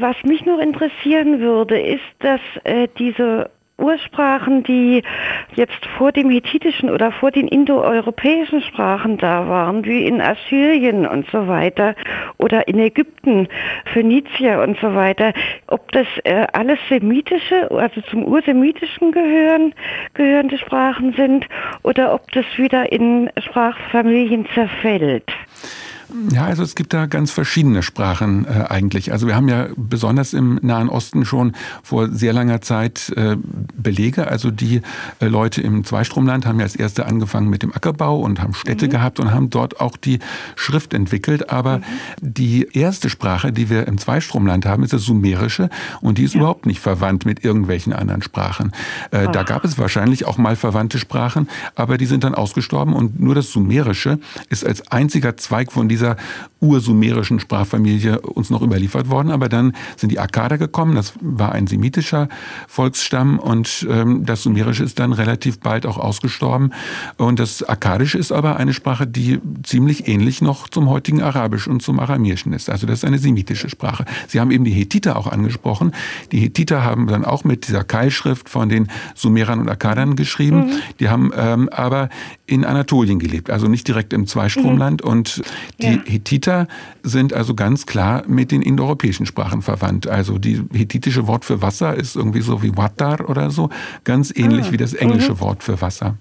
Was mich noch interessieren würde, ist, dass äh, diese Ursprachen, die jetzt vor dem hethitischen oder vor den indoeuropäischen Sprachen da waren, wie in Assyrien und so weiter oder in Ägypten, Phönizier und so weiter, ob das äh, alles semitische, also zum ursemitischen gehören, gehörende Sprachen sind oder ob das wieder in Sprachfamilien zerfällt. Ja, also es gibt da ganz verschiedene Sprachen äh, eigentlich. Also wir haben ja besonders im Nahen Osten schon vor sehr langer Zeit äh, Belege. Also die äh, Leute im Zweistromland haben ja als erste angefangen mit dem Ackerbau und haben Städte mhm. gehabt und haben dort auch die Schrift entwickelt. Aber mhm. die erste Sprache, die wir im Zweistromland haben, ist das Sumerische und die ist ja. überhaupt nicht verwandt mit irgendwelchen anderen Sprachen. Äh, da gab es wahrscheinlich auch mal verwandte Sprachen, aber die sind dann ausgestorben und nur das Sumerische ist als einziger Zweig von dieser ursumerischen Sprachfamilie uns noch überliefert worden. Aber dann sind die Akkader gekommen, das war ein semitischer Volksstamm und ähm, das Sumerische ist dann relativ bald auch ausgestorben. Und das Akkadische ist aber eine Sprache, die ziemlich ähnlich noch zum heutigen Arabisch und zum Aramäischen ist. Also das ist eine semitische Sprache. Sie haben eben die Hethiter auch angesprochen. Die Hethiter haben dann auch mit dieser Keilschrift von den Sumerern und Akkadern geschrieben. Mhm. Die haben ähm, aber in Anatolien gelebt, also nicht direkt im Zweistromland. Mhm. Und die ja. Hethiter sind also ganz klar mit den indoeuropäischen Sprachen verwandt. Also die hethitische Wort für Wasser ist irgendwie so wie Watar oder so, ganz ähnlich ah. wie das englische mhm. Wort für Wasser.